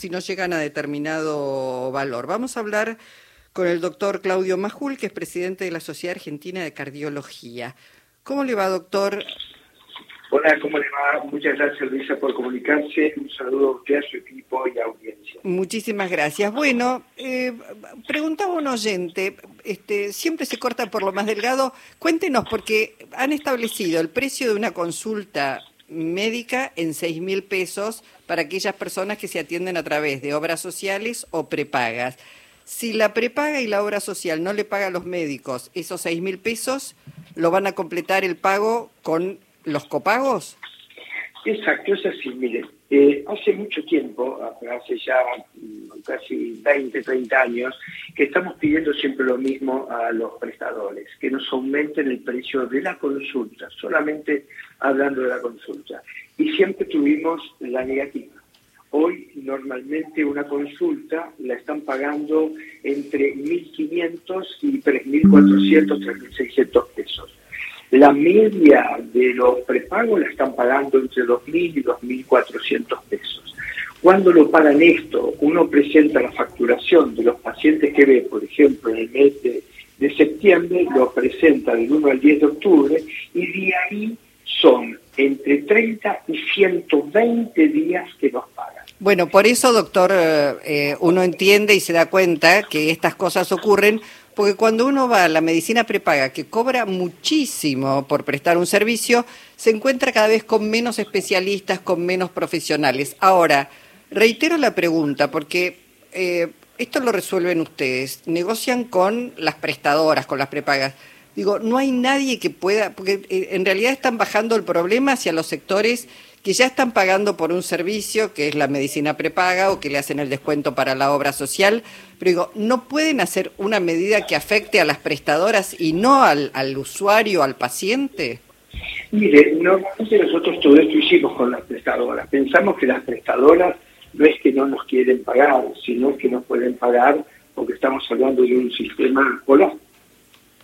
si no llegan a determinado valor. Vamos a hablar con el doctor Claudio Majul, que es presidente de la Sociedad Argentina de Cardiología. ¿Cómo le va, doctor? Hola, ¿cómo le va? Muchas gracias, Luisa, por comunicarse. Un saludo a usted, a su equipo y a audiencia. Muchísimas gracias. Bueno, eh, preguntaba un oyente, este, siempre se corta por lo más delgado. Cuéntenos, porque han establecido el precio de una consulta médica en seis mil pesos para aquellas personas que se atienden a través de obras sociales o prepagas. Si la prepaga y la obra social no le paga a los médicos esos seis mil pesos, ¿lo van a completar el pago con los copagos? Exacto, es así. Mire, eh, hace mucho tiempo, hace ya casi 20, 30 años, que estamos pidiendo siempre lo mismo a los prestadores, que nos aumenten el precio de la consulta, solamente hablando de la consulta. Y siempre tuvimos la negativa. Hoy normalmente una consulta la están pagando entre 1.500 y 3.400, 3.600 pesos. La media de los prepagos la están pagando entre 2.000 y 2.400 pesos. Cuando lo pagan esto, uno presenta la facturación de los pacientes que ve, por ejemplo, en el mes de, septiembre, lo presenta del 1 al 10 de octubre y de ahí son entre 30 y 120 días que nos pagan. Bueno, por eso, doctor, eh, eh, uno entiende y se da cuenta que estas cosas ocurren porque cuando uno va a la medicina prepaga, que cobra muchísimo por prestar un servicio, se encuentra cada vez con menos especialistas, con menos profesionales. Ahora, reitero la pregunta, porque eh, esto lo resuelven ustedes, negocian con las prestadoras, con las prepagas. Digo, no hay nadie que pueda, porque eh, en realidad están bajando el problema hacia los sectores que ya están pagando por un servicio que es la medicina prepaga o que le hacen el descuento para la obra social, pero digo, ¿no pueden hacer una medida que afecte a las prestadoras y no al, al usuario, al paciente? Mire, normalmente nosotros todo esto hicimos con las prestadoras. Pensamos que las prestadoras no es que no nos quieren pagar, sino que nos pueden pagar porque estamos hablando de un sistema... Hola.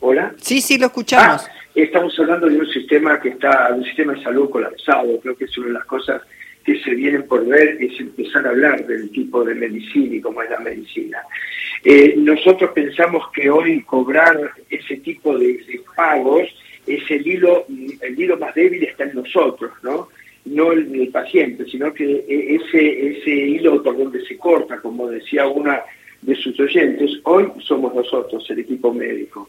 Hola. Sí, sí, lo escuchamos. Ah, estamos hablando de un sistema que está, un sistema de salud colapsado. Creo que es una de las cosas que se vienen por ver es empezar a hablar del tipo de medicina y cómo es la medicina. Eh, nosotros pensamos que hoy cobrar ese tipo de, pagos es el hilo, el hilo más débil está en nosotros, ¿no? No el, el paciente, sino que e, ese, ese hilo por donde se corta, como decía una de sus oyentes, hoy somos nosotros, el equipo médico.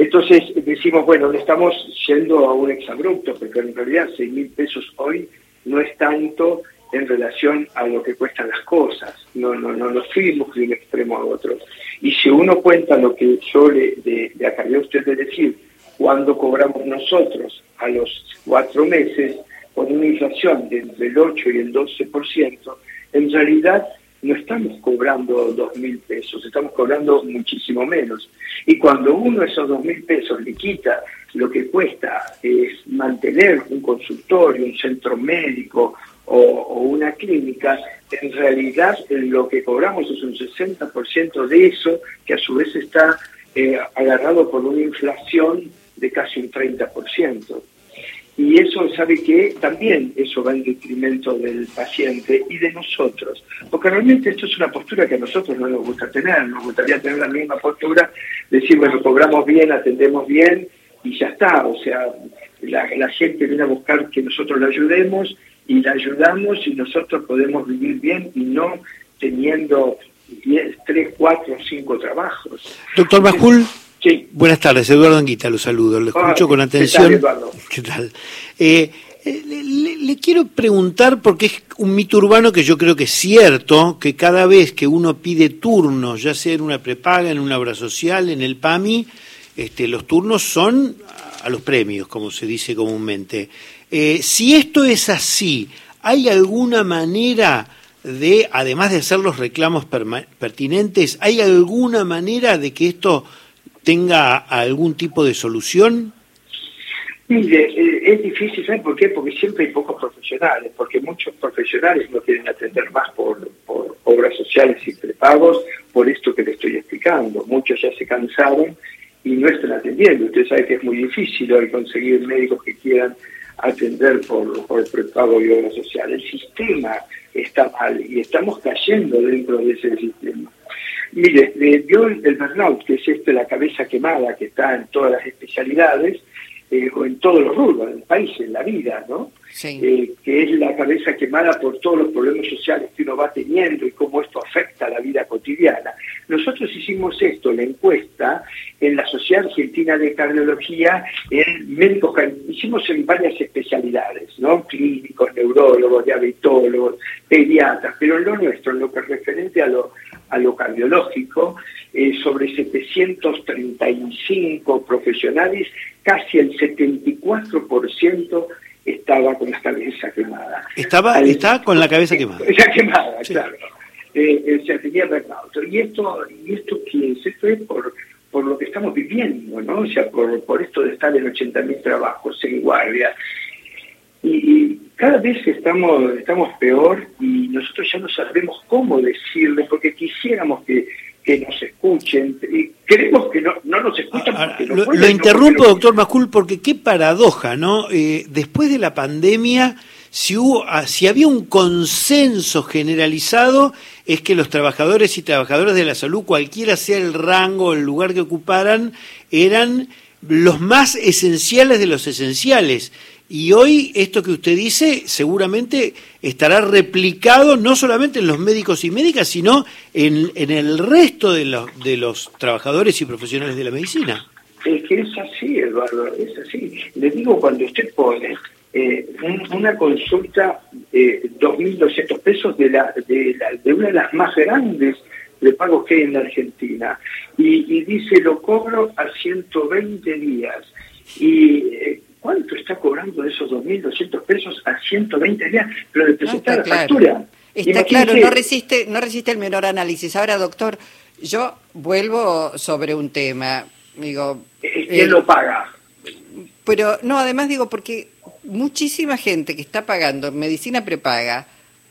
Entonces decimos, bueno, estamos yendo a un exabrupto, porque en realidad 6 mil pesos hoy no es tanto en relación a lo que cuestan las cosas, no, no, no nos fuimos de un extremo a otro. Y si uno cuenta lo que yo le, le, acabé a usted de decir, cuando cobramos nosotros a los cuatro meses, con una inflación de entre el 8 y el 12%, en realidad no estamos cobrando dos mil pesos, estamos cobrando muchísimo menos. Y cuando uno esos dos mil pesos le quita lo que cuesta es mantener un consultorio, un centro médico o, una clínica, en realidad lo que cobramos es un 60% de eso, que a su vez está eh, agarrado por una inflación de casi un 30% y eso sabe que también eso va en detrimento del paciente y de nosotros, porque realmente esto es una postura que a nosotros no nos gusta tener, nos gustaría tener la misma postura, decir, bueno, cobramos bien, atendemos bien y ya está, o sea, la, gente viene a buscar que nosotros la ayudemos y la ayudamos y nosotros podemos vivir bien y no teniendo 10, 3, 4, 5 trabajos. Doctor Bajul. Sí. Buenas tardes, Eduardo Anguita, lo saludo, lo escucho con atención. ¿Qué tal? Eh, eh, le, quiero preguntar, porque es un mito urbano que yo creo que es cierto, que cada vez que uno pide turnos, ya sea en una prepaga, en una obra social, en el PAMI, este, los turnos son a los premios, como se dice comúnmente. Eh, si esto es así, ¿hay alguna manera de, además de hacer los reclamos pertinentes, ¿hay alguna manera de que esto tenga algún tipo de solución? Mire, eh, es difícil, ¿saben por qué? Porque siempre hay pocos profesionales, porque muchos profesionales no quieren atender más por, por obras sociales y prepagos, por esto que le estoy explicando. Muchos ya se cansaron y no están atendiendo. Usted sabe que es muy difícil hoy conseguir médicos que quieran atender por, por prepago y obra social. El sistema está está mal y estamos cayendo dentro de ese sistema. Mire, eh, vio el, el burnout, que es este, la cabeza quemada que está en todas las especialidades, eh, o en todos los rubros del país, en la vida, ¿no? Eh, que es la cabeza quemada por todos los problemas sociales que uno va teniendo y cómo esto afecta a la vida cotidiana. Nosotros hicimos esto, la encuesta, en la Sociedad Argentina de Cardiología, en médicos, hicimos en varias especialidades, ¿no? Clínicos, neurólogos, diabetólogos, pediatras, pero en lo nuestro, en lo que es referente a lo, a lo cardiológico, eh, sobre 735 profesionales, casi el 74% estaba con la cabeza quemada. Estaba, estaba con la cabeza quemada. Ya quemada, claro. Eh, eh, se tenía burnout. Y esto, y esto ¿qué es? Esto es por, por lo que estamos viviendo, ¿no? O sea, por, por esto de estar en 80.000 trabajos, en guardia. Y, cada vez estamos, estamos peor y nosotros ya no sabemos cómo decirle, porque quisiéramos que que nos escuchen. Y creemos que no, no nos escuchan. lo, interrumpo, doctor Macul, porque qué paradoja, ¿no? Eh, después de la pandemia, si, hubo, ah, si había un consenso generalizado, es que los trabajadores y trabajadoras de la salud, cualquiera sea el rango o el lugar que ocuparan, eran los más esenciales de los esenciales. Y hoy esto que usted dice seguramente estará replicado no solamente en los médicos y médicas, sino en, en el resto de los, de los trabajadores y profesionales de la medicina. Es que es así, Eduardo, es así. Le digo, cuando usted pone eh, una consulta, eh, 2.200 pesos de, la, de, la, de una de las más grandes de pagos que hay en la Argentina, y, y dice, lo cobro a 120 días. Y eh, ¿Cuánto está cobrando de esos 2.200 pesos a 120 días? Pero de presentar la factura. Está claro, no resiste, no resiste el menor análisis. Ahora, doctor, yo vuelvo sobre un tema. Digo, ¿Quién eh, lo paga? Pero no, además digo, porque muchísima gente que está pagando medicina prepaga,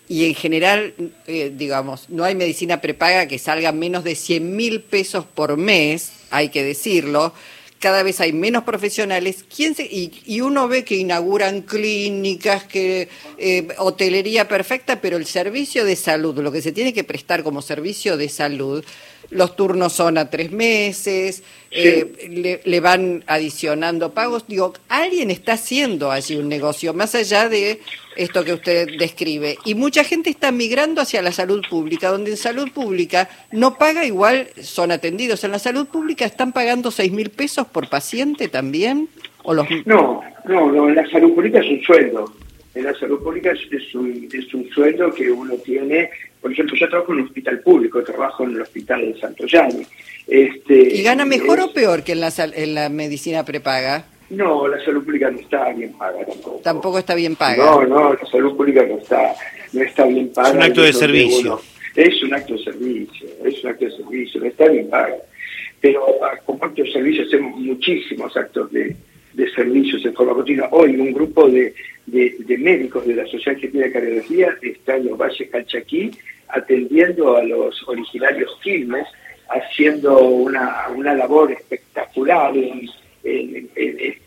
y en general, eh, digamos, no hay medicina prepaga que salga menos de 100 mil pesos por mes, hay que decirlo, cada vez hay menos profesionales ¿Quién se, y, uno ve que inauguran clínicas, que eh, hotelería perfecta, pero el servicio de salud, lo que se tiene que prestar como servicio de salud, los turnos son a tres meses, eh, le, van adicionando pagos. Digo, alguien está haciendo allí un negocio, más allá de esto que usted describe. Y mucha gente está migrando hacia la salud pública, donde en salud pública no paga igual, son atendidos. En la salud pública están pagando seis mil pesos por paciente también. ¿O los... No, no, no, en la salud pública es un sueldo. En la salud pública es un, es un sueldo que uno tiene por ejemplo, yo trabajo en un hospital público, trabajo en el hospital de Santo Este, ¿Y gana mejor o peor que en la, en la medicina prepaga? No, la salud pública no está bien paga tampoco. Tampoco está bien paga. No, no, la salud pública no está, no está bien paga. Es un acto de servicio. es un acto de servicio, es un acto de servicio, no está bien paga. Pero ah, como acto de servicio hacemos muchísimos actos de, de servicios en forma continua. Hoy un grupo de, de, médicos de la Sociedad Argentina de Cardiología está en los valles Calchaquí atendiendo a los originarios Quilmes, haciendo una, una labor espectacular. En,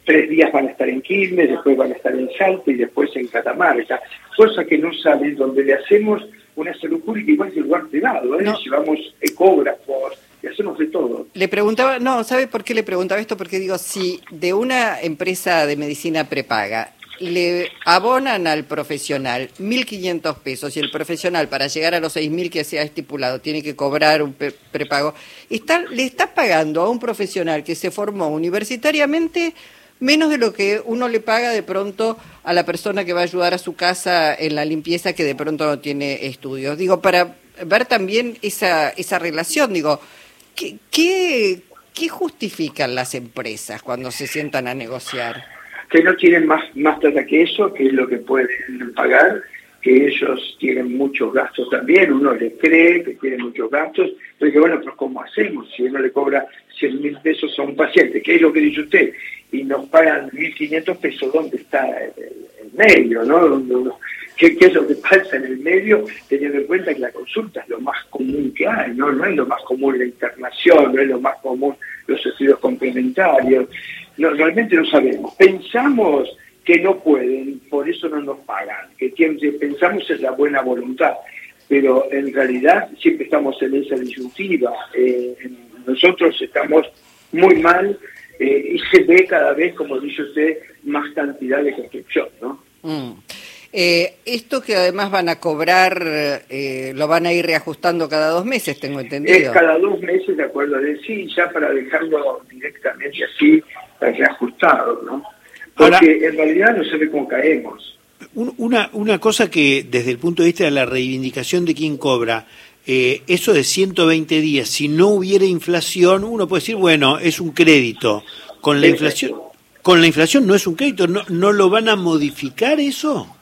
tres días van a estar en Quilmes, después van a estar en Salto y después en Catamarca, cosa que no saben, donde le hacemos una salud pública igual que el lugar privado, ¿eh? llevamos ecógrafos, y hacemos todo. Le preguntaba, no, ¿sabe por qué le preguntaba esto? Porque digo, si de una empresa de medicina prepaga le abonan al profesional 1.500 pesos y el profesional para llegar a los 6.000 que se ha estipulado tiene que cobrar un prepago, está, le está pagando a un profesional que se formó universitariamente menos de lo que uno le paga de pronto a la persona que va a ayudar a su casa en la limpieza que de pronto no tiene estudios. Digo, para ver también esa, esa relación, digo, ¿qué, qué, justifican las empresas cuando se sientan a negociar? que no tienen más, más plata que eso, que es lo que pueden pagar, que ellos tienen muchos gastos también, uno les cree que tienen muchos gastos, pero que bueno, pero ¿cómo hacemos si uno le cobra 100 mil pesos a un paciente? ¿Qué es lo que dice usted? Y nos pagan 1.500 pesos, ¿dónde está el, medio? ¿no? ¿Qué, ¿Qué, es lo que pasa en el medio, teniendo en cuenta que la consulta es lo más común que hay, ¿no? No es lo más común la internación, no es lo más común los estudios complementarios no, realmente no sabemos. Pensamos que no pueden, por eso no nos pagan, que pensamos es la buena voluntad, pero en realidad siempre estamos en esa disyuntiva. Eh, nosotros estamos muy mal eh, y se ve cada vez, como dice usted, más cantidad de construcción, ¿no? Mm. Eh, esto que además van a cobrar, eh, lo van a ir reajustando cada dos meses, tengo entendido. Es cada dos meses, de acuerdo a sí, ya para dejarlo directamente así, reajustado, ¿no? Porque en realidad no se ve cómo caemos. Una, una cosa que desde el punto de vista de la reivindicación de quien cobra, eh, eso de 120 días, si no hubiera inflación, uno puede decir, bueno, es un crédito. Con la inflación, con la inflación no es un crédito, ¿no, no lo van a modificar eso?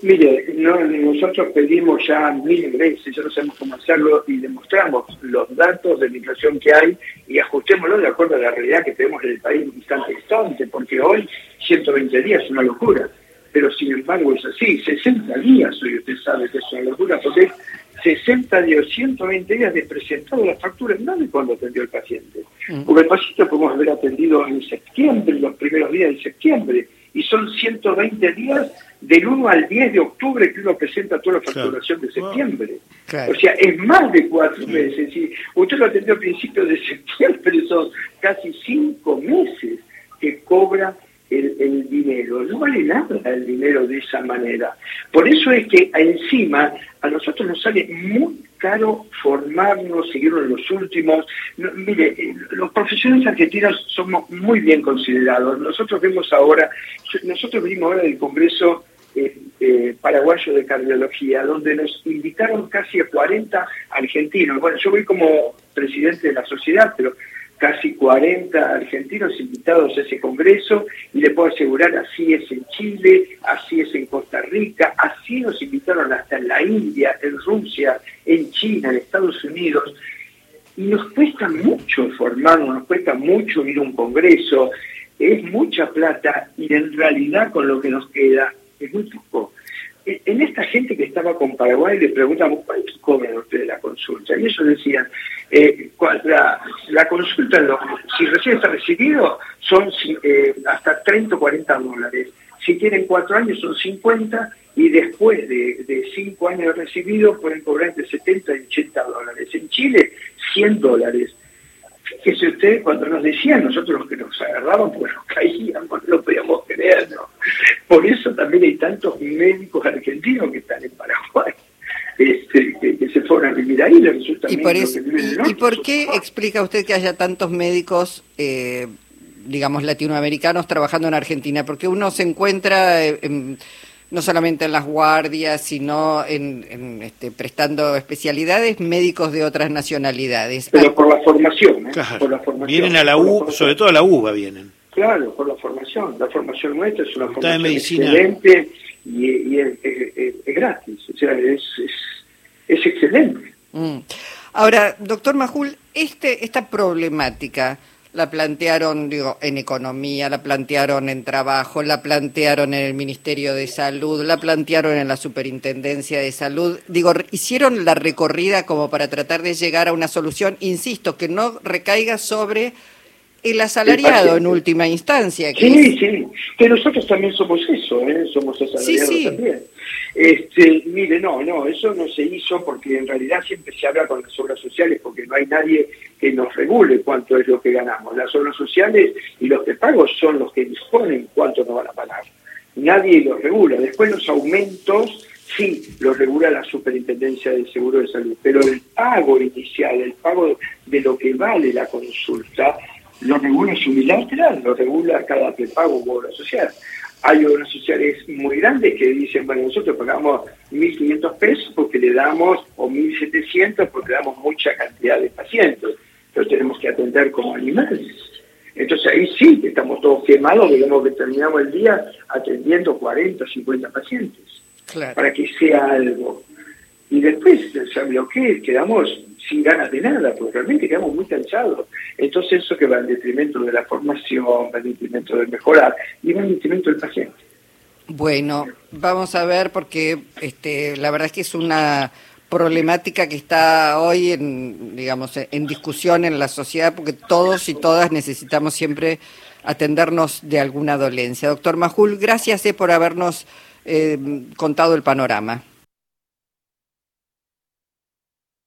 Mire, nosotros pedimos ya mil veces, ya no sabemos cómo hacerlo y demostramos los datos de la inflación que hay y ajustémoslo de acuerdo a la realidad que tenemos en el país instante instante, porque hoy 120 días es una locura, pero sin embargo es así, 60 días hoy usted sabe que es una locura, porque es 60 días, 120 días de presentado la factura, no de cuando atendió el paciente, mm. porque el paciente podemos haber atendido en septiembre, los primeros días de septiembre, y son 120 días del 1 al 10 de octubre que uno presenta toda la facturación de septiembre. O sea, es más de cuatro meses. Si usted lo atendió a principios de septiembre, son casi cinco meses que cobra el, el, dinero. No vale nada el dinero de esa manera. Por eso es que encima a nosotros nos sale muy caro formarnos, seguirnos en los últimos. mire, eh, los profesionales argentinos somos muy bien considerados. Nosotros vemos ahora, nosotros venimos ahora del Congreso eh, eh, Paraguayo de Cardiología, donde nos invitaron casi a 40 argentinos. Bueno, yo voy como presidente de la sociedad, pero casi 40 argentinos invitados a ese congreso y le puedo asegurar así es en Chile, así es en Costa Rica, así nos invitaron hasta en la India, en Rusia, en China, en Estados Unidos. Y nos cuesta mucho formarnos, nos cuesta mucho ir a un congreso, es mucha plata y en realidad con lo que nos queda es muy poco en esta gente que estaba con Paraguay le preguntamos cuánto cobran ustedes la consulta y ellos decían eh, la, la, consulta si recién está recibido son eh, hasta 30 o 40 dólares. Si tienen cuatro años son 50 y después de, de cinco años recibido pueden cobrar entre 70 y 80 dólares. En Chile 100 dólares Fíjese usted, cuando nos decían nosotros los que nos agarraban, pues nos caíamos, no podíamos creer, ¿no? Por eso también hay tantos médicos argentinos que están en Paraguay. Este, que, se fueron a vivir ahí, ¿Y por, ¿y, por qué explica usted que haya tantos médicos, eh, digamos, latinoamericanos trabajando en Argentina? Porque uno se encuentra... Eh, no solamente en las guardias, sino en, este, prestando especialidades médicos de otras nacionalidades. Pero por la formación, ¿eh? por la formación. Vienen a la U, sobre todo a la UBA vienen. Claro, por la formación. La formación nuestra es una formación excelente y, es, gratis, o sea, es, es, excelente. Mm. Ahora, doctor Majul, este, esta problemática la plantearon digo, en economía, la plantearon en trabajo, la plantearon en el Ministerio de Salud, la plantearon en la Superintendencia de Salud. Digo, hicieron la recorrida como para tratar de llegar a una solución, insisto, que no recaiga sobre el asalariado en última instancia. sí, sí, que nosotros también somos eso, ¿eh? somos asalariados también. Este, mire, no, no, eso no se hizo porque en realidad siempre se habla con las obras sociales porque no hay nadie que nos regule cuánto es lo que ganamos. Las obras sociales y los que pagos son los que disponen cuánto nos van a pagar. Nadie los regula. Después los aumentos sí los regula la Superintendencia de Seguro de Salud, pero el pago inicial, el pago de lo que vale la consulta, lo regula su bilateral, lo regula cada prepago u obra social. Hay obras sociales muy grandes que dicen, bueno, nosotros pagamos 1.500 pesos porque le damos, o 1.700 porque le damos mucha cantidad de pacientes, pero tenemos que atender como animales. Entonces ahí sí que estamos todos quemados, digamos que terminamos el día atendiendo 40 o 50 pacientes, para que sea algo. Y después, ¿sabe lo que Quedamos sin ganas de nada, porque realmente quedamos muy cansados. Entonces eso que va en detrimento de la formación, va en detrimento de mejorar y va en detrimento del paciente. Bueno, vamos a ver porque este, la verdad es que es una problemática que está hoy en, digamos, en discusión en la sociedad porque todos y todas necesitamos siempre atendernos de alguna dolencia. Doctor Majul, gracias por habernos contado el panorama.